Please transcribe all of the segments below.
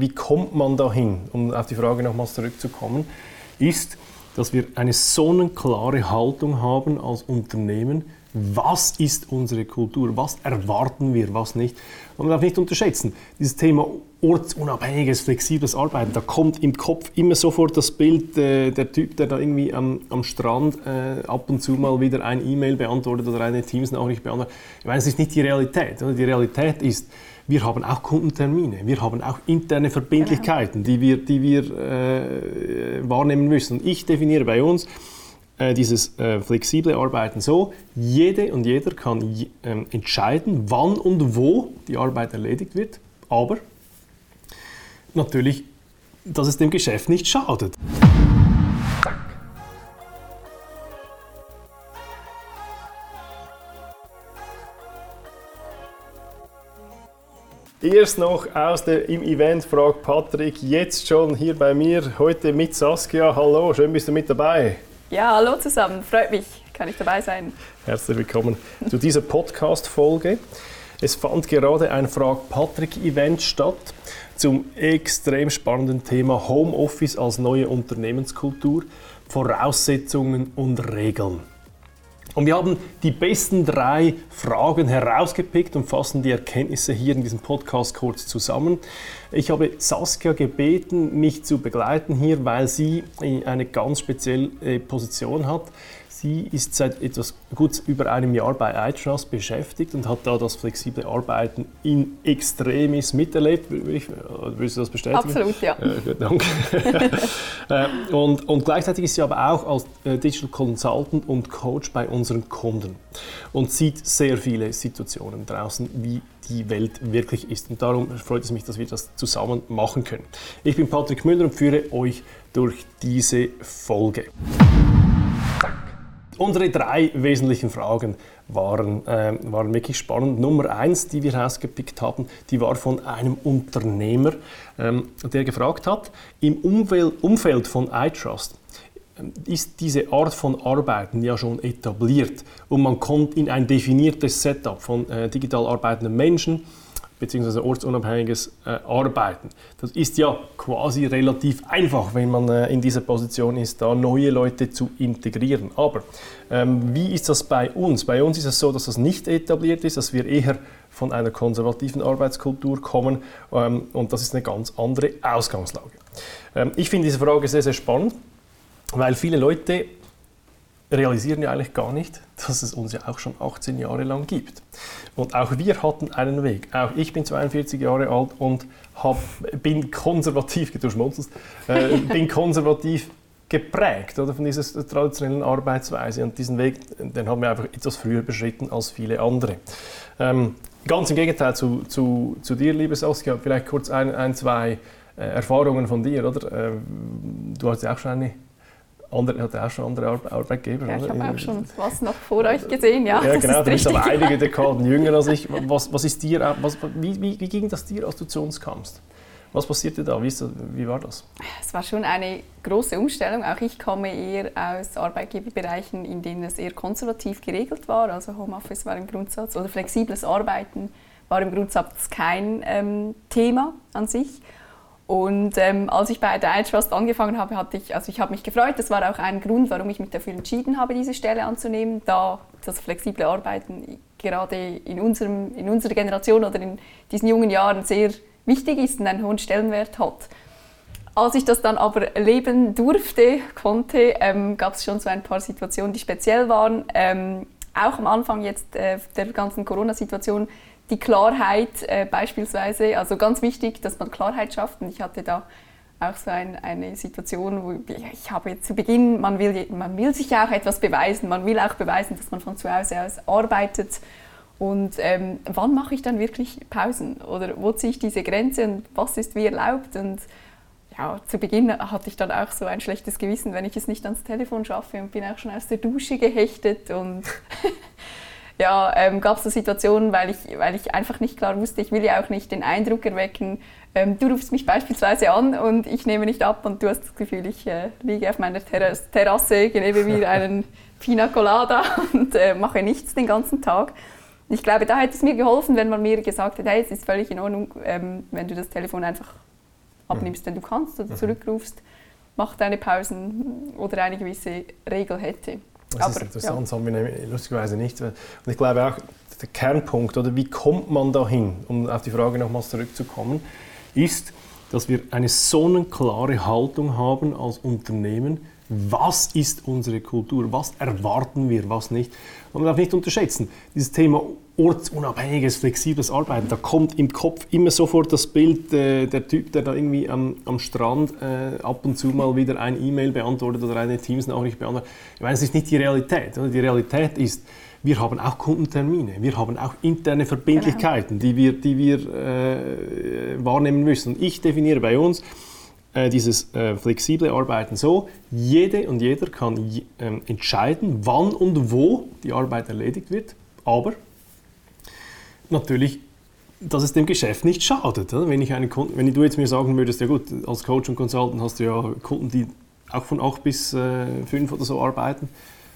wie kommt man dahin, um auf die Frage nochmals zurückzukommen, ist, dass wir eine sonnenklare Haltung haben als Unternehmen, was ist unsere Kultur, was erwarten wir, was nicht. Und man darf nicht unterschätzen, dieses Thema ortsunabhängiges, flexibles Arbeiten, da kommt im Kopf immer sofort das Bild, äh, der Typ, der da irgendwie am, am Strand äh, ab und zu mal wieder ein E-Mail beantwortet oder eine Teams-Nachricht beantwortet. Ich meine, es ist nicht die Realität. Oder? Die Realität ist, wir haben auch Kundentermine, wir haben auch interne Verbindlichkeiten, die wir, die wir äh, wahrnehmen müssen. Und ich definiere bei uns, äh, dieses äh, flexible Arbeiten so, jede und jeder kann äh, entscheiden, wann und wo die Arbeit erledigt wird, aber natürlich, dass es dem Geschäft nicht schadet. Erst noch aus dem im Event fragt Patrick, jetzt schon hier bei mir, heute mit Saskia. Hallo, schön bist du mit dabei. Ja, hallo zusammen, freut mich, kann ich dabei sein. Herzlich willkommen zu dieser Podcast-Folge. Es fand gerade ein Frag Patrick-Event statt zum extrem spannenden Thema Homeoffice als neue Unternehmenskultur, Voraussetzungen und Regeln. Und wir haben die besten drei Fragen herausgepickt und fassen die Erkenntnisse hier in diesem Podcast kurz zusammen. Ich habe Saskia gebeten, mich zu begleiten hier, weil sie eine ganz spezielle äh, Position hat. Sie ist seit etwas gut über einem Jahr bei iTrust beschäftigt und hat da das flexible Arbeiten in Extremis miterlebt. Willst du das bestätigen? Absolut, ja. Äh, danke. Äh, und, und gleichzeitig ist sie aber auch als äh, Digital Consultant und Coach bei unseren Kunden und sieht sehr viele Situationen draußen, wie die Welt wirklich ist. Und darum freut es mich, dass wir das zusammen machen können. Ich bin Patrick Müller und führe euch durch diese Folge. Unsere drei wesentlichen Fragen waren, äh, waren wirklich spannend. Nummer eins, die wir rausgepickt haben, die war von einem Unternehmer, ähm, der gefragt hat, im Umfeld, Umfeld von iTrust ähm, ist diese Art von Arbeiten ja schon etabliert und man kommt in ein definiertes Setup von äh, digital arbeitenden Menschen bzw. ortsunabhängiges äh, Arbeiten. Das ist ja quasi relativ einfach, wenn man äh, in dieser Position ist, da neue Leute zu integrieren. Aber ähm, wie ist das bei uns? Bei uns ist es so, dass das nicht etabliert ist, dass wir eher von einer konservativen Arbeitskultur kommen ähm, und das ist eine ganz andere Ausgangslage. Ähm, ich finde diese Frage sehr, sehr spannend, weil viele Leute realisieren ja eigentlich gar nicht, dass es uns ja auch schon 18 Jahre lang gibt. Und auch wir hatten einen Weg. Auch ich bin 42 Jahre alt und hab, bin konservativ, du schmunzelst, äh, bin konservativ geprägt oder, von dieser traditionellen Arbeitsweise. Und diesen Weg, den haben wir einfach etwas früher beschritten als viele andere. Ähm, ganz im Gegenteil zu, zu, zu dir, liebe Saskia, vielleicht kurz ein, ein zwei äh, Erfahrungen von dir. Oder? Äh, du hast ja auch schon eine andere, hat auch schon andere Arbeitgeber. Ja, ich habe auch schon was noch vor euch gesehen, ja. Ja, genau, du bist aber einige Dekaden jünger als ich. Was, was ist dir, was, wie, wie, wie ging das dir, als du zu uns kamst? Was passierte da? Wie, ist das, wie, war das? Es war schon eine große Umstellung. Auch ich komme eher aus Arbeitgeberbereichen, in denen es eher konservativ geregelt war. Also Homeoffice war im Grundsatz oder flexibles Arbeiten war im Grundsatz kein ähm, Thema an sich. Und ähm, als ich bei der iTrust angefangen habe, hatte ich, also ich habe mich gefreut. Das war auch ein Grund, warum ich mich dafür entschieden habe, diese Stelle anzunehmen, da das flexible Arbeiten gerade in, unserem, in unserer Generation oder in diesen jungen Jahren sehr wichtig ist und einen hohen Stellenwert hat. Als ich das dann aber erleben durfte, konnte, ähm, gab es schon so ein paar Situationen, die speziell waren. Ähm, auch am Anfang jetzt äh, der ganzen Corona-Situation die Klarheit äh, beispielsweise, also ganz wichtig, dass man Klarheit schafft. Und ich hatte da auch so ein, eine Situation, wo ich habe zu Beginn, man will, man will sich auch etwas beweisen, man will auch beweisen, dass man von zu Hause aus arbeitet. Und ähm, wann mache ich dann wirklich Pausen? Oder wo ziehe ich diese Grenze und was ist wie erlaubt? Und ja, zu Beginn hatte ich dann auch so ein schlechtes Gewissen, wenn ich es nicht ans Telefon schaffe und bin auch schon aus der Dusche gehechtet und ja, ähm, gab es so Situationen, weil ich, weil ich einfach nicht klar wusste, ich will ja auch nicht den Eindruck erwecken, ähm, du rufst mich beispielsweise an und ich nehme nicht ab und du hast das Gefühl, ich äh, liege auf meiner Terrasse, Terrasse nehme mir einen Pina Colada und äh, mache nichts den ganzen Tag. Ich glaube, da hätte es mir geholfen, wenn man mir gesagt hätte, hey, es ist völlig in Ordnung, ähm, wenn du das Telefon einfach abnimmst, wenn du kannst oder mhm. zurückrufst, mach deine Pausen oder eine gewisse Regel hätte. Das Aber, ist interessant, ja. das haben wir lustigerweise nicht. Und ich glaube auch, der Kernpunkt, oder wie kommt man dahin, um auf die Frage nochmals zurückzukommen, ist, dass wir eine sonneklare Haltung haben als Unternehmen, was ist unsere Kultur, was erwarten wir, was nicht. Und man darf nicht unterschätzen, dieses Thema ortsunabhängiges, flexibles Arbeiten, da kommt im Kopf immer sofort das Bild, äh, der Typ, der da irgendwie am, am Strand äh, ab und zu mal wieder ein E-Mail beantwortet oder eine Teams-Nachricht beantwortet. Ich meine, das ist nicht die Realität. Oder? Die Realität ist, wir haben auch Kundentermine, wir haben auch interne Verbindlichkeiten, genau. die wir, die wir äh, wahrnehmen müssen. Und ich definiere bei uns äh, dieses äh, flexible Arbeiten so, jede und jeder kann ähm, entscheiden, wann und wo die Arbeit erledigt wird, aber natürlich dass es dem Geschäft nicht schadet. Wenn, ich einen Kunden, wenn du jetzt mir sagen würdest, ja gut, als Coach und Consultant hast du ja Kunden, die auch von 8 bis äh, 5 oder so arbeiten,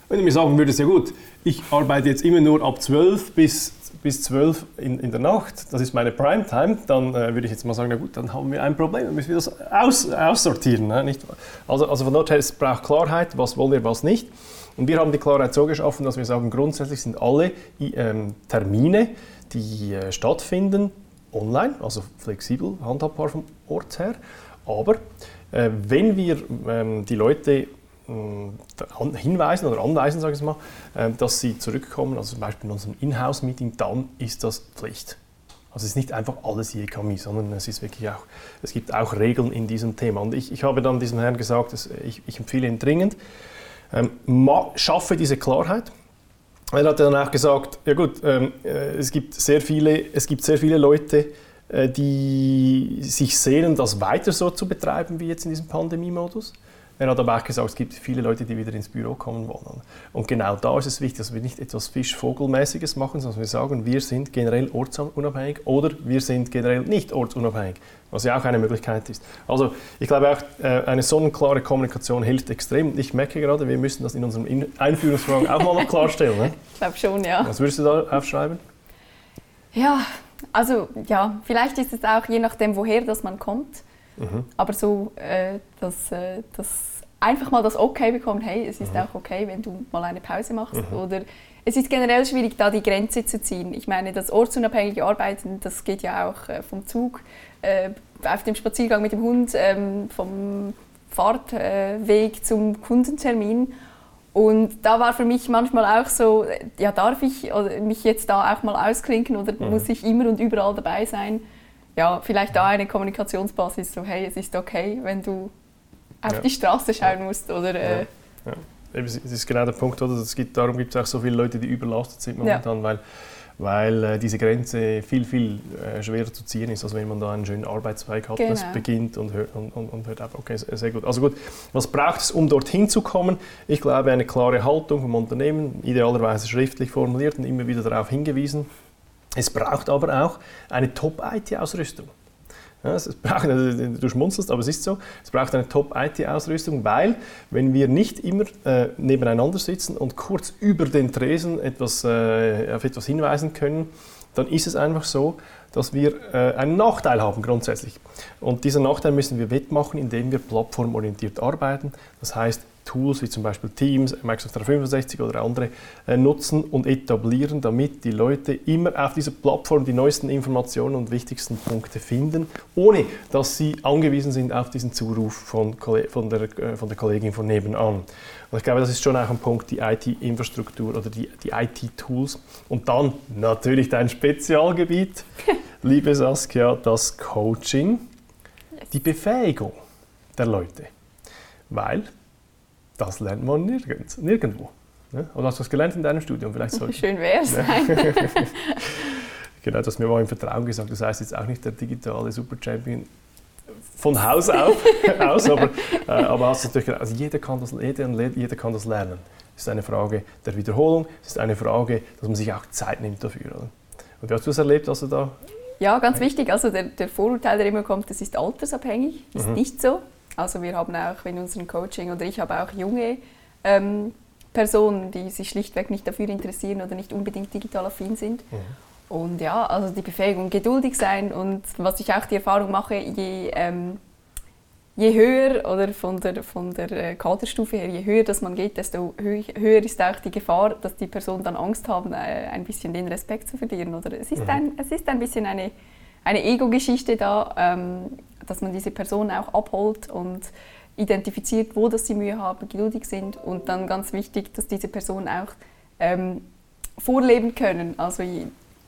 wenn du mir sagen würdest, ja gut, ich arbeite jetzt immer nur ab 12 bis, bis 12 in, in der Nacht, das ist meine Primetime, dann äh, würde ich jetzt mal sagen, na gut, dann haben wir ein Problem, dann müssen wir das aus, aussortieren. Ne? Nicht? Also, also von dort her, es braucht Klarheit, was wollen wir, was nicht. Und wir haben die Klarheit so geschaffen, dass wir sagen, grundsätzlich sind alle ähm, Termine, die äh, stattfinden, online, also flexibel handhabbar vom Ort her. Aber äh, wenn wir ähm, die Leute äh, hinweisen oder anweisen, sage ich mal, äh, dass sie zurückkommen, also zum Beispiel in unserem Inhouse-Meeting, dann ist das Pflicht. Also es ist nicht einfach alles JKMI, sondern es ist wirklich auch, es gibt auch Regeln in diesem Thema. Und ich, ich habe dann diesem Herrn gesagt, ich, ich empfehle ihn dringend, ähm, schaffe diese Klarheit. Er hat dann auch gesagt, ja gut, ähm, äh, es, gibt sehr viele, es gibt sehr viele Leute, äh, die sich sehnen, das weiter so zu betreiben wie jetzt in diesem Pandemie-Modus. Er hat aber auch gesagt, es gibt viele Leute, die wieder ins Büro kommen wollen. Und genau da ist es wichtig, dass wir nicht etwas Fischvogelmäßiges machen, sondern wir sagen, wir sind generell ortsunabhängig oder wir sind generell nicht ortsunabhängig, was ja auch eine Möglichkeit ist. Also ich glaube auch, äh, eine sonnenklare Kommunikation hilft extrem. Und ich merke gerade, wir müssen das in unserem Einführungsfragen auch mal noch klarstellen. Ne? Ich glaube schon, ja. Was würdest du da aufschreiben? Ja, also ja, vielleicht ist es auch je nachdem, woher das man kommt Mhm. Aber so, äh, dass, äh, dass einfach mal das Okay bekommt, hey, es ist mhm. auch okay, wenn du mal eine Pause machst. Mhm. Oder es ist generell schwierig, da die Grenze zu ziehen. Ich meine, das ortsunabhängige Arbeiten, das geht ja auch äh, vom Zug, äh, auf dem Spaziergang mit dem Hund, ähm, vom Fahrtweg zum Kundentermin. Und da war für mich manchmal auch so, ja, darf ich mich jetzt da auch mal ausklinken oder mhm. muss ich immer und überall dabei sein? ja, vielleicht da eine Kommunikationsbasis, so hey, es ist okay, wenn du auf ja. die Straße schauen musst oder... Äh, ja. Ja. Das ist genau der Punkt, oder? Es gibt, darum gibt es auch so viele Leute, die überlastet sind momentan, weil, weil äh, diese Grenze viel, viel äh, schwerer zu ziehen ist, als wenn man da einen schönen Arbeitszweig hat, genau. das beginnt und hört, und, und, und hört auf. Okay, sehr gut. Also gut, was braucht es, um dorthin zu kommen? Ich glaube, eine klare Haltung vom Unternehmen, idealerweise schriftlich formuliert und immer wieder darauf hingewiesen, es braucht aber auch eine Top-IT-Ausrüstung. Ja, braucht, du schmunzelst, aber es ist so. Es braucht eine Top-IT-Ausrüstung, weil, wenn wir nicht immer äh, nebeneinander sitzen und kurz über den Tresen etwas, äh, auf etwas hinweisen können, dann ist es einfach so, dass wir äh, einen Nachteil haben grundsätzlich. Und diesen Nachteil müssen wir wettmachen, indem wir plattformorientiert arbeiten. Das heißt, Tools wie zum Beispiel Teams, Microsoft 365 oder andere äh, nutzen und etablieren, damit die Leute immer auf dieser Plattform die neuesten Informationen und wichtigsten Punkte finden, ohne dass sie angewiesen sind auf diesen Zuruf von, von, der, äh, von der Kollegin von nebenan. Und ich glaube, das ist schon auch ein Punkt, die IT-Infrastruktur oder die, die IT-Tools. Und dann natürlich dein Spezialgebiet, liebe Saskia, das Coaching, die Befähigung der Leute. Weil das lernt man nirgends, nirgendwo. Ne? Oder hast du das gelernt in deinem Studium? Vielleicht Schön wäre es. Ja. genau, das mir mal im Vertrauen gesagt. Das heißt jetzt auch nicht der digitale Super Champion von Haus auf, aus, aber, äh, aber hast natürlich, also jeder, kann das, jeder, jeder kann das lernen. Es ist eine Frage der Wiederholung, es ist eine Frage, dass man sich auch Zeit nimmt dafür. Oder? Und wie hast du es erlebt, dass du da ja, ganz wichtig. Also der, der, Vorurteil, der immer kommt, das ist altersabhängig. Das ist mhm. nicht so. Also wir haben auch in unserem Coaching oder ich habe auch junge ähm, Personen, die sich schlichtweg nicht dafür interessieren oder nicht unbedingt digital affin sind. Mhm. Und ja, also die Befähigung, geduldig sein und was ich auch die Erfahrung mache, je, ähm, je höher oder von der, von der äh, Kaderstufe her, je höher dass man geht, desto höher ist auch die Gefahr, dass die Personen dann Angst haben, äh, ein bisschen den Respekt zu verlieren. Oder es ist, mhm. ein, es ist ein bisschen eine, eine Ego-Geschichte da, ähm, dass man diese Personen auch abholt und identifiziert, wo dass sie Mühe haben, geduldig sind und dann ganz wichtig, dass diese Personen auch ähm, vorleben können. Also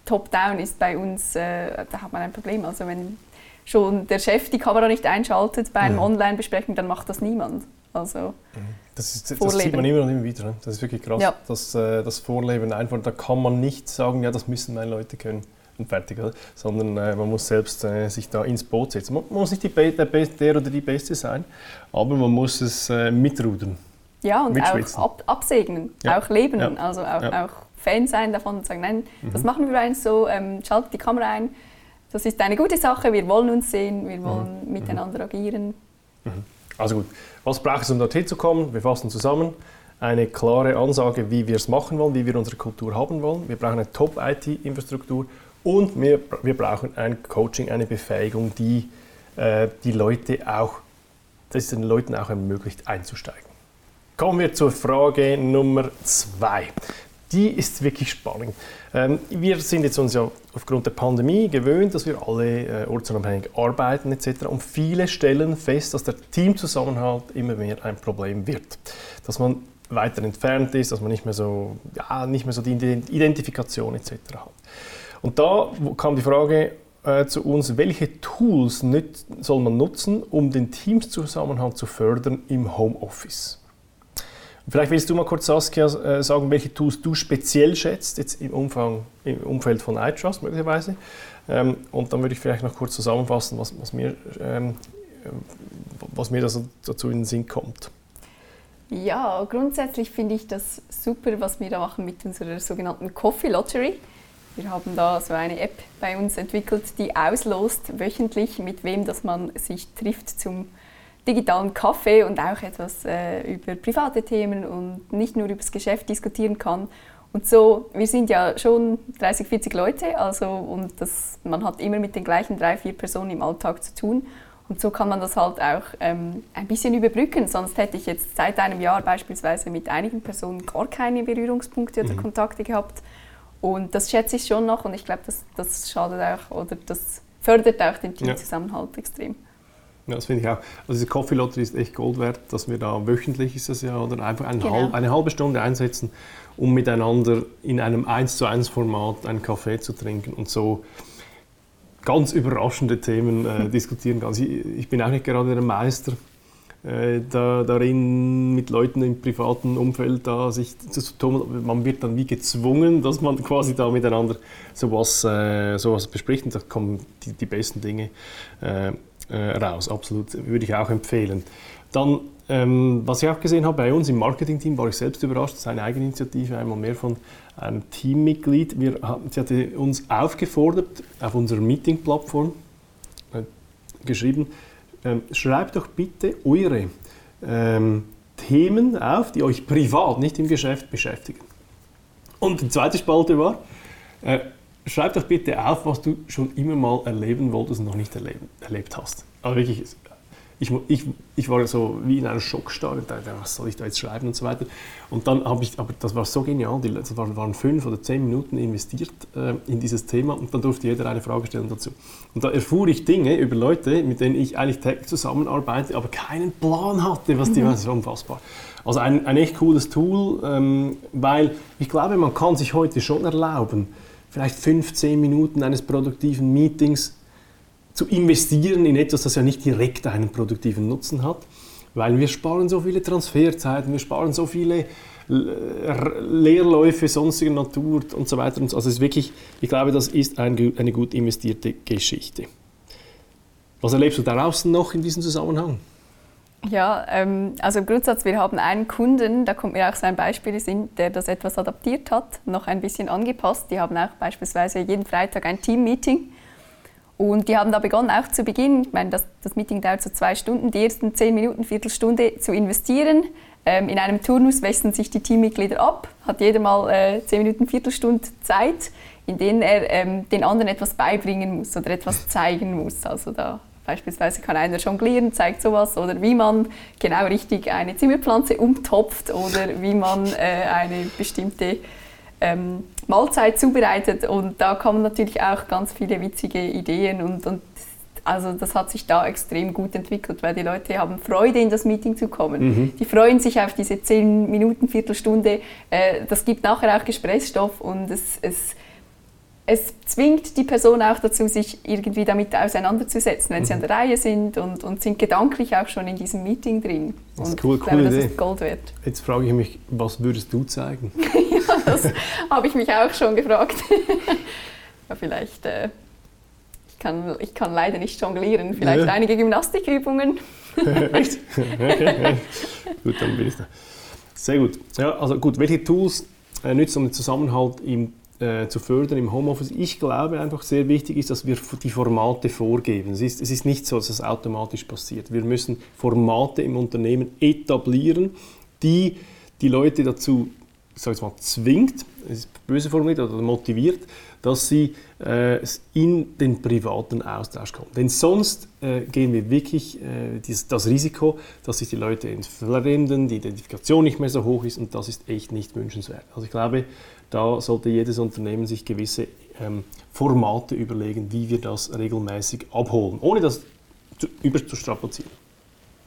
Top-Down ist bei uns, äh, da hat man ein Problem. Also wenn schon der Chef die Kamera nicht einschaltet bei einem mhm. Online-Besprechung, dann macht das niemand. Also mhm. das, ist, das sieht man immer und immer wieder. Ne? Das ist wirklich krass. Ja. Das, äh, das Vorleben einfach, da kann man nicht sagen, ja, das müssen meine Leute können und fertig, oder? sondern äh, man muss selbst äh, sich da ins Boot setzen. Man, man muss nicht die, der, der, oder die Beste sein, aber man muss es äh, mitrudern. Ja, und auch ab, absegnen, ja. auch leben, ja. also auch, ja. auch Fan sein davon und sagen, nein, mhm. das machen wir bei uns so, ähm, schaltet die Kamera ein, das ist eine gute Sache, wir wollen uns sehen, wir wollen mhm. miteinander agieren. Mhm. Also gut, was braucht es, um dorthin zu kommen? Wir fassen zusammen. Eine klare Ansage, wie wir es machen wollen, wie wir unsere Kultur haben wollen. Wir brauchen eine Top-IT-Infrastruktur und wir, wir brauchen ein Coaching, eine Befähigung, die äh, die Leute auch, das es den Leuten auch ermöglicht, einzusteigen. Kommen wir zur Frage Nummer zwei die ist wirklich spannend. Ähm, wir sind jetzt uns ja aufgrund der Pandemie gewöhnt, dass wir alle äh, ortsunabhängig arbeiten etc. Und viele stellen fest, dass der Teamzusammenhalt immer mehr ein Problem wird. Dass man weiter entfernt ist, dass man nicht mehr so, ja, nicht mehr so die Identifikation etc. hat. Und da kam die Frage äh, zu uns, welche Tools soll man nutzen, um den Teamzusammenhalt zu fördern im Homeoffice? Vielleicht willst du mal kurz, Saskia, äh, sagen, welche Tools du speziell schätzt, jetzt im, Umfang, im Umfeld von iTrust möglicherweise. Ähm, und dann würde ich vielleicht noch kurz zusammenfassen, was, was mir, ähm, was mir dazu, dazu in den Sinn kommt. Ja, grundsätzlich finde ich das super, was wir da machen mit unserer sogenannten Coffee Lottery. Wir haben da so eine App bei uns entwickelt, die auslost wöchentlich, mit wem dass man sich trifft zum digitalen Kaffee und auch etwas äh, über private Themen und nicht nur über das Geschäft diskutieren kann. Und so, wir sind ja schon 30, 40 Leute, also und das, man hat immer mit den gleichen drei, vier Personen im Alltag zu tun. Und so kann man das halt auch ähm, ein bisschen überbrücken. Sonst hätte ich jetzt seit einem Jahr beispielsweise mit einigen Personen gar keine Berührungspunkte oder mhm. Kontakte gehabt. Und das schätze ich schon noch und ich glaube, das, das schadet auch oder das fördert auch den Teamzusammenhalt ja. extrem. Ja, das finde ich auch. Also diese Coffee Lottery ist echt Gold wert, dass wir da wöchentlich ist das ja, oder einfach eine, genau. halb, eine halbe Stunde einsetzen, um miteinander in einem 1 zu 1 Format einen Kaffee zu trinken und so ganz überraschende Themen äh, diskutieren kann. Ich, ich, bin auch nicht gerade der Meister äh, da, darin, mit Leuten im privaten Umfeld da sich zu tun. Man wird dann wie gezwungen, dass man quasi da miteinander sowas, äh, sowas bespricht und da kommen die, die besten Dinge äh, äh, raus. Absolut, würde ich auch empfehlen. Dann, ähm, was ich auch gesehen habe, bei uns im Marketing-Team war ich selbst überrascht, das ist eine Eigeninitiative, einmal mehr von einem Teammitglied. Wir, sie hatte uns aufgefordert, auf unserer Meeting-Plattform äh, geschrieben, ähm, schreibt doch bitte eure ähm, Themen auf, die euch privat, nicht im Geschäft beschäftigen. Und die zweite Spalte war, äh, schreib doch bitte auf, was du schon immer mal erleben wolltest und noch nicht erleben, erlebt hast. Aber wirklich, ich, ich, ich war so wie in einer Schockstarre, dachte, was soll ich da jetzt schreiben und so weiter. Und dann habe ich, aber das war so genial, die, das waren, fünf oder zehn Minuten investiert äh, in dieses Thema und dann durfte jeder eine Frage stellen dazu. Und da erfuhr ich Dinge über Leute, mit denen ich eigentlich täglich zusammenarbeite, aber keinen Plan hatte, was die, mhm. ist unfassbar. Also ein, ein echt cooles Tool, ähm, weil ich glaube, man kann sich heute schon erlauben, vielleicht 15 Minuten eines produktiven Meetings zu investieren in etwas, das ja nicht direkt einen produktiven Nutzen hat, weil wir sparen so viele Transferzeiten, wir sparen so viele Leerläufe sonstiger Natur und so weiter. Also es ist wirklich, ich glaube, das ist eine gut investierte Geschichte. Was erlebst du draußen noch in diesem Zusammenhang? Ja, ähm, also im Grundsatz, wir haben einen Kunden, da kommt mir auch so ein Beispiel in der das etwas adaptiert hat, noch ein bisschen angepasst. Die haben auch beispielsweise jeden Freitag ein Team-Meeting und die haben da begonnen, auch zu Beginn, ich meine, das, das Meeting dauert so zwei Stunden, die ersten zehn Minuten, Viertelstunde zu investieren. Ähm, in einem Turnus wechseln sich die Teammitglieder ab, hat jeder mal äh, zehn Minuten, Viertelstunde Zeit, in denen er ähm, den anderen etwas beibringen muss oder etwas zeigen muss. Also da Beispielsweise kann einer jonglieren, zeigt sowas, oder wie man genau richtig eine Zimmerpflanze umtopft oder wie man äh, eine bestimmte ähm, Mahlzeit zubereitet. Und da kommen natürlich auch ganz viele witzige Ideen und, und also das hat sich da extrem gut entwickelt, weil die Leute haben Freude, in das Meeting zu kommen. Mhm. Die freuen sich auf diese 10 Minuten, Viertelstunde. Äh, das gibt nachher auch Gesprächsstoff und es, es es zwingt die Person auch dazu, sich irgendwie damit auseinanderzusetzen, wenn mhm. sie an der Reihe sind und, und sind gedanklich auch schon in diesem Meeting drin. Das ist cool, ich glaube, das Idee. ist Gold wert. Jetzt frage ich mich, was würdest du zeigen? das habe ich mich auch schon gefragt. ja, vielleicht, äh, ich, kann, ich kann leider nicht jonglieren, vielleicht ja. einige Gymnastikübungen. Echt? Okay, gut, dann bin ich da. Sehr gut. Ja, also gut, welche Tools äh, nützen, um den Zusammenhalt im äh, zu fördern im Homeoffice. Ich glaube einfach sehr wichtig ist, dass wir die Formate vorgeben. Es ist, es ist nicht so, dass es automatisch passiert. Wir müssen Formate im Unternehmen etablieren, die die Leute dazu sag ich mal, zwingt, das ist böse formuliert, oder motiviert, dass sie äh, in den privaten Austausch kommen. Denn sonst äh, gehen wir wirklich äh, dies, das Risiko, dass sich die Leute entfremden, die Identifikation nicht mehr so hoch ist und das ist echt nicht wünschenswert. Also ich glaube, da sollte jedes Unternehmen sich gewisse ähm, Formate überlegen, wie wir das regelmäßig abholen, ohne das zu, überzustrapazieren.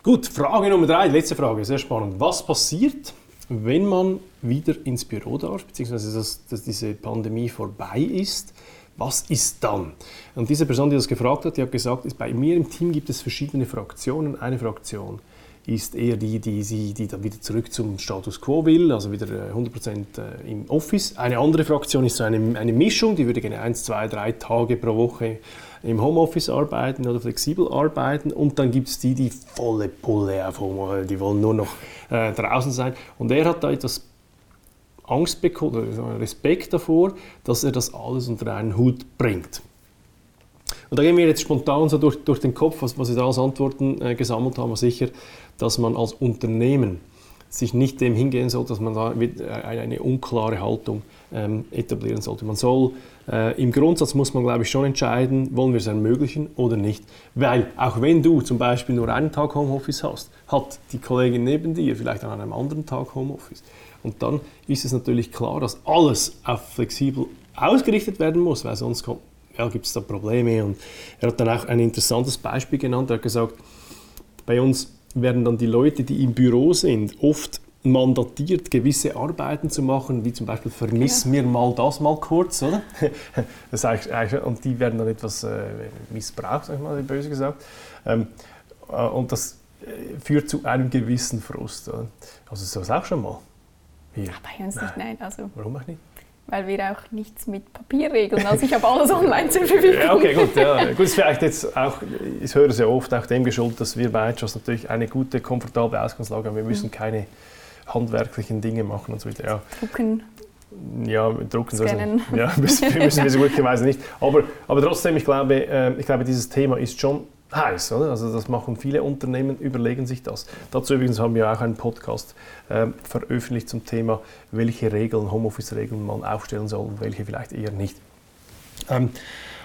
Gut, Frage Nummer drei, letzte Frage, sehr spannend. Was passiert, wenn man wieder ins Büro darf, beziehungsweise dass, dass diese Pandemie vorbei ist? Was ist dann? Und diese Person, die das gefragt hat, die hat gesagt, bei mir im Team gibt es verschiedene Fraktionen. Eine Fraktion ist eher die, die, die, die dann wieder zurück zum Status quo will, also wieder 100% äh, äh, im Office. Eine andere Fraktion ist so eine, eine Mischung, die würde gerne 1, 2, 3 Tage pro Woche im Homeoffice arbeiten oder flexibel arbeiten. Und dann gibt es die, die volle Pulle auf Homeoffice, die wollen nur noch äh, draußen sein. Und er hat da etwas Angst bekommen, Respekt davor, dass er das alles unter einen Hut bringt. Und da gehen wir jetzt spontan so durch, durch den Kopf, was, was wir da als Antworten äh, gesammelt haben, sicher, dass man als Unternehmen sich nicht dem hingehen soll, dass man da äh, eine unklare Haltung ähm, etablieren sollte. Man soll äh, im Grundsatz muss man, glaube ich, schon entscheiden, wollen wir es ermöglichen oder nicht. Weil auch wenn du zum Beispiel nur einen Tag Homeoffice hast, hat die Kollegin neben dir vielleicht an einem anderen Tag Homeoffice. Und dann ist es natürlich klar, dass alles auf flexibel ausgerichtet werden muss, weil sonst kommt ja, gibt es da Probleme. Und er hat dann auch ein interessantes Beispiel genannt. Er hat gesagt, bei uns werden dann die Leute, die im Büro sind, oft mandatiert, gewisse Arbeiten zu machen, wie zum Beispiel vermiss ja. mir mal das mal kurz, oder? Das eigentlich, und die werden dann etwas äh, missbraucht, sag ich mal, böse gesagt. Ähm, äh, und das äh, führt zu einem gewissen Frust. Oder? Also so ist auch schon mal. Hier. Ja, bei uns nicht, nein. Also, Warum auch nicht? weil wir auch nichts mit Papier regeln. Also ich habe alles online zur Verfügung. Ja, okay, gut. Ja. Gut, ist vielleicht jetzt auch, ich höre sehr oft auch dem geschuldet, dass wir bei Edgers natürlich eine gute, komfortable Ausgangslage haben. Wir müssen mhm. keine handwerklichen Dinge machen und so weiter. Ja. Drucken. Ja, drucken Scannen. Also, ja, müssen wir so glücklicherweise nicht. Aber, aber trotzdem, ich glaube, äh, ich glaube, dieses Thema ist schon heiß, oder? Also das machen viele Unternehmen, überlegen sich das. Dazu übrigens haben wir auch einen Podcast äh, veröffentlicht zum Thema, welche Regeln, Homeoffice-Regeln man aufstellen soll und welche vielleicht eher nicht. Ähm,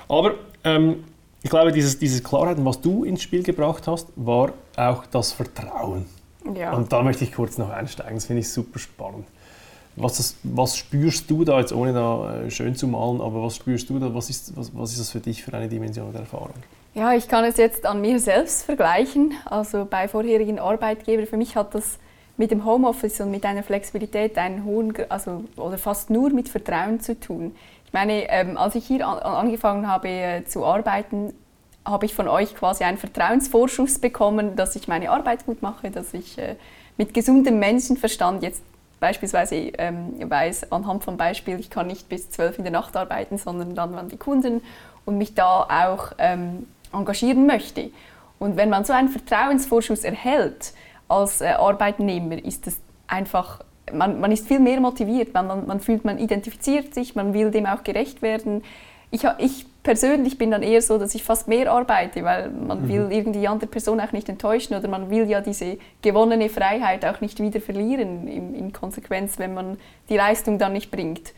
aber ähm, ich glaube, dieses, diese Klarheit, was du ins Spiel gebracht hast, war auch das Vertrauen. Ja. Und da möchte ich kurz noch einsteigen, das finde ich super spannend. Was, das, was, spürst du da, jetzt ohne da äh, schön zu malen, aber was spürst du da, was ist, was, was ist das für dich für eine Dimension der Erfahrung? Ja, ich kann es jetzt an mir selbst vergleichen. Also bei vorherigen Arbeitgebern, für mich hat das mit dem Homeoffice und mit einer Flexibilität einen hohen, also oder fast nur mit Vertrauen zu tun. Ich meine, ähm, als ich hier an, angefangen habe äh, zu arbeiten, habe ich von euch quasi einen Vertrauensvorschuss bekommen, dass ich meine Arbeit gut mache, dass ich äh, mit gesundem Menschenverstand jetzt beispielsweise ähm, weiß anhand vom Beispiel, ich kann nicht bis zwölf in der Nacht arbeiten, sondern dann waren die Kunden und mich da auch ähm, engagieren möchte. Und wenn man so einen Vertrauensvorschuss erhält als äh, Arbeitnehmer, ist es einfach, man, man ist viel mehr motiviert, man, man, man, fühlt, man identifiziert sich, man will dem auch gerecht werden. Ich, ich persönlich bin dann eher so, dass ich fast mehr arbeite, weil man mhm. will irgendwie die andere Person auch nicht enttäuschen oder man will ja diese gewonnene Freiheit auch nicht wieder verlieren in, in Konsequenz, wenn man die Leistung dann nicht bringt.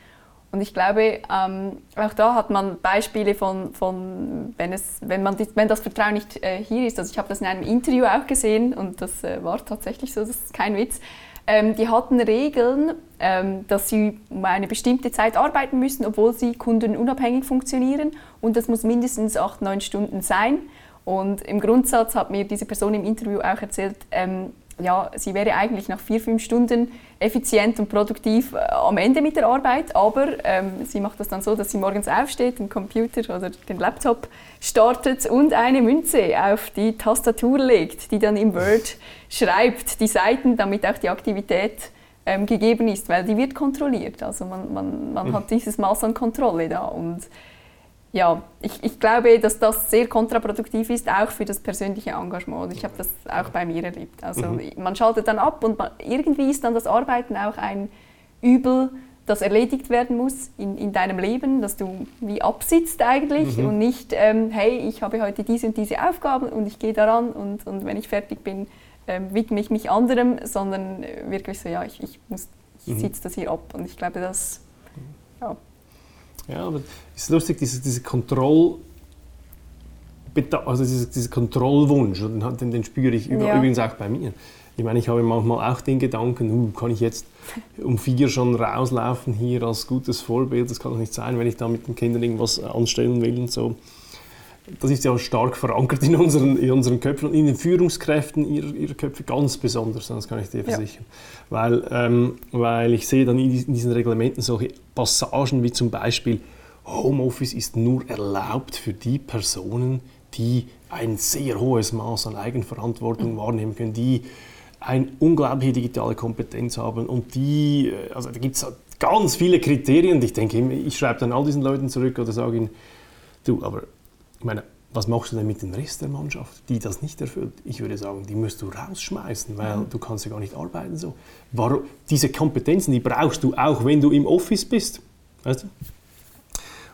Und ich glaube, ähm, auch da hat man Beispiele von, von wenn, es, wenn, man wenn das Vertrauen nicht äh, hier ist. Also ich habe das in einem Interview auch gesehen und das äh, war tatsächlich so, das ist kein Witz. Ähm, die hatten Regeln, ähm, dass sie um eine bestimmte Zeit arbeiten müssen, obwohl sie kundenunabhängig funktionieren und das muss mindestens acht, neun Stunden sein. Und im Grundsatz hat mir diese Person im Interview auch erzählt, ähm, ja, sie wäre eigentlich nach vier, fünf Stunden effizient und produktiv äh, am Ende mit der Arbeit, aber ähm, sie macht das dann so, dass sie morgens aufsteht, den Computer oder den Laptop startet und eine Münze auf die Tastatur legt, die dann im Word schreibt, die Seiten, damit auch die Aktivität ähm, gegeben ist, weil die wird kontrolliert. Also man, man, man mhm. hat dieses Maß an Kontrolle da und ja, ich, ich glaube, dass das sehr kontraproduktiv ist, auch für das persönliche Engagement. Ich habe das auch bei mir erlebt. Also mhm. man schaltet dann ab und man, irgendwie ist dann das Arbeiten auch ein Übel, das erledigt werden muss in, in deinem Leben, dass du wie absitzt eigentlich mhm. und nicht, ähm, hey, ich habe heute diese und diese Aufgaben und ich gehe daran und, und wenn ich fertig bin, ähm, widme ich mich anderem, sondern wirklich so, ja, ich, ich, ich mhm. sitze das hier ab und ich glaube, das, ja, ja, aber es ist lustig, diese, diese Kontroll... Also dieser, dieser Kontrollwunsch, den, den spüre ich ja. übrigens auch bei mir. Ich meine, ich habe manchmal auch den Gedanken, uh, kann ich jetzt um vier schon rauslaufen hier als gutes Vorbild? Das kann doch nicht sein, wenn ich da mit den Kindern irgendwas anstellen will und so. Das ist ja stark verankert in unseren, in unseren Köpfen und in den Führungskräften ihrer, ihrer Köpfe ganz besonders, das kann ich dir versichern. Ja. Weil, ähm, weil ich sehe dann in diesen Reglementen solche Passagen wie zum Beispiel Homeoffice ist nur erlaubt für die Personen, die ein sehr hohes Maß an Eigenverantwortung mhm. wahrnehmen können, die eine unglaubliche digitale Kompetenz haben und die, äh, also da gibt es ganz viele Kriterien und ich denke, ich schreibe dann all diesen Leuten zurück oder sage ihnen, du, aber meine, was machst du denn mit dem Rest der Mannschaft, die das nicht erfüllt? Ich würde sagen, die musst du rausschmeißen, weil mhm. du kannst ja gar nicht arbeiten so. Warum? Diese Kompetenzen, die brauchst du auch, wenn du im Office bist. Weißt du?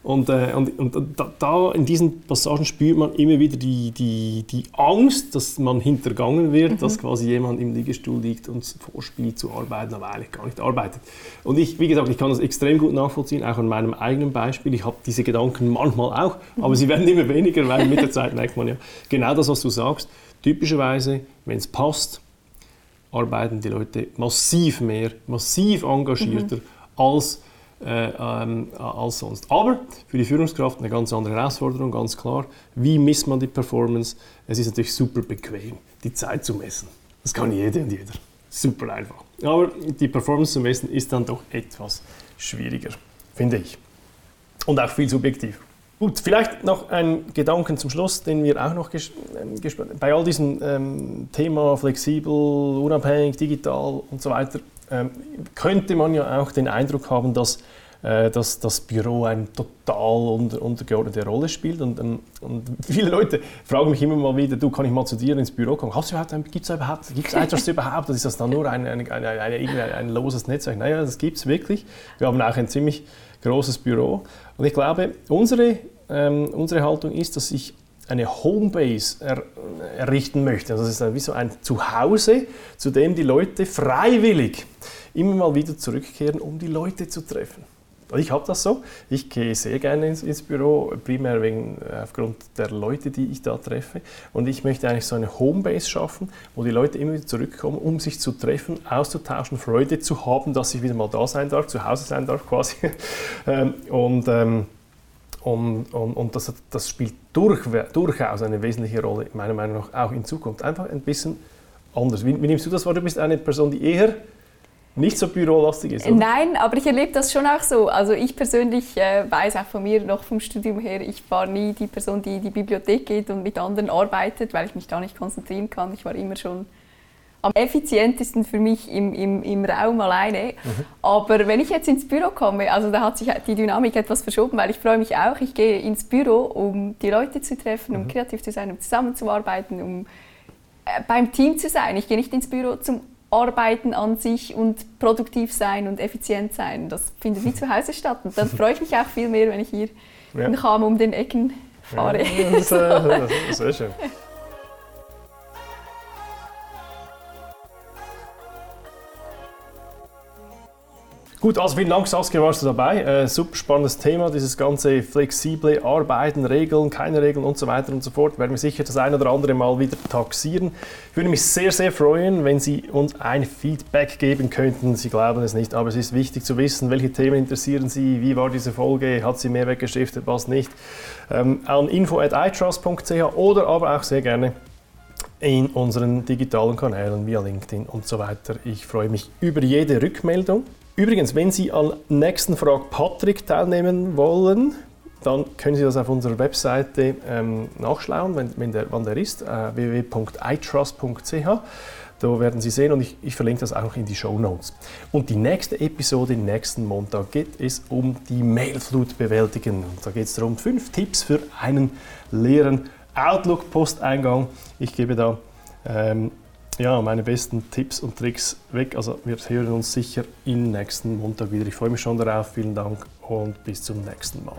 Und, äh, und, und da, da, in diesen Passagen spürt man immer wieder die, die, die Angst, dass man hintergangen wird, mhm. dass quasi jemand im Liegestuhl liegt und vorspielt zu arbeiten, aber eigentlich gar nicht arbeitet. Und ich, wie gesagt, ich kann das extrem gut nachvollziehen, auch an meinem eigenen Beispiel. Ich habe diese Gedanken manchmal auch, aber mhm. sie werden immer weniger, weil mit der Zeit merkt man ja genau das, was du sagst. Typischerweise, wenn es passt, arbeiten die Leute massiv mehr, massiv engagierter mhm. als äh, ähm, als sonst. Aber für die Führungskraft eine ganz andere Herausforderung, ganz klar. Wie misst man die Performance? Es ist natürlich super bequem, die Zeit zu messen. Das kann jeder und jeder. Super einfach. Aber die Performance zu messen ist dann doch etwas schwieriger, finde ich. Und auch viel subjektiv. Gut, vielleicht noch ein Gedanken zum Schluss, den wir auch noch ähm, bei all diesem ähm, Thema flexibel, unabhängig, digital und so weiter könnte man ja auch den Eindruck haben, dass, äh, dass das Büro eine total unter, untergeordnete Rolle spielt. Und, ähm, und, viele Leute fragen mich immer mal wieder, du, kann ich mal zu dir ins Büro kommen? Hast du überhaupt, gibt es überhaupt, gibt's etwas überhaupt? Ist das dann nur ein, ein, ein, ein, ein loses Netzwerk? Naja, das gibt es wirklich. Wir haben auch ein ziemlich großes Büro. Und ich glaube, unsere, ähm, unsere Haltung ist, dass ich eine Homebase er, errichten möchte. Also das ist wie so ein Zuhause, zu dem die Leute freiwillig immer mal wieder zurückkehren, um die Leute zu treffen. Ich habe das so. Ich gehe sehr gerne ins, ins, Büro, primär wegen, äh, aufgrund der Leute, die ich da treffe. Und ich möchte eigentlich so eine Homebase schaffen, wo die Leute immer wieder zurückkommen, um sich zu treffen, auszutauschen, Freude zu haben, dass ich wieder mal da sein darf, zu Hause sein darf quasi. Ähm, und ähm, und, und, und das, das, spielt durch, durchaus eine wesentliche Rolle, meiner Meinung nach, auch in Zukunft. Einfach ein bisschen anders. Wie, wie nimmst du das wahr? Du bist eine Person, die eher nicht so bürolastig ist. Oder? Nein, aber ich erlebe das schon auch so. Also ich persönlich äh, weiß auch von mir noch vom Studium her, ich war nie die Person, die in die Bibliothek geht und mit anderen arbeitet, weil ich mich da nicht konzentrieren kann. Ich war immer schon am effizientesten für mich im, im, im Raum alleine. Mhm. Aber wenn ich jetzt ins Büro komme, also da hat sich die Dynamik etwas verschoben, weil ich freue mich auch. Ich gehe ins Büro, um die Leute zu treffen, um mhm. kreativ zu sein, um zusammenzuarbeiten, um äh, beim Team zu sein. Ich gehe nicht ins Büro zum Arbeiten an sich und produktiv sein und effizient sein. Das findet wie zu Hause statt. Und dann freue ich mich auch viel mehr, wenn ich hier ja. in Cham um den Ecken fahre. Ja, das, äh, das ist sehr schön. Gut, also vielen Dank, Saskia, warst du dabei. Äh, super spannendes Thema, dieses ganze flexible Arbeiten, Regeln, keine Regeln und so weiter und so fort. Werden wir sicher das ein oder andere Mal wieder taxieren. Ich würde mich sehr, sehr freuen, wenn Sie uns ein Feedback geben könnten. Sie glauben es nicht, aber es ist wichtig zu wissen, welche Themen interessieren Sie, wie war diese Folge, hat sie mehr weggeschriftet, was nicht. Ähm, an info.itrust.ch oder aber auch sehr gerne in unseren digitalen Kanälen via LinkedIn und so weiter. Ich freue mich über jede Rückmeldung. Übrigens, wenn Sie an nächsten Frag Patrick teilnehmen wollen, dann können Sie das auf unserer Webseite ähm, nachschauen, wenn, wenn der, wann der ist, äh, www.itrust.ch. Da werden Sie sehen und ich, ich, verlinke das auch in die Show Notes. Und die nächste Episode, nächsten Montag, geht es um die Mailflut bewältigen. Da geht es darum, fünf Tipps für einen leeren Outlook-Posteingang. Ich gebe da ähm, ja, meine besten Tipps und Tricks weg. Also wir hören uns sicher im nächsten Montag wieder. Ich freue mich schon darauf. Vielen Dank und bis zum nächsten Mal.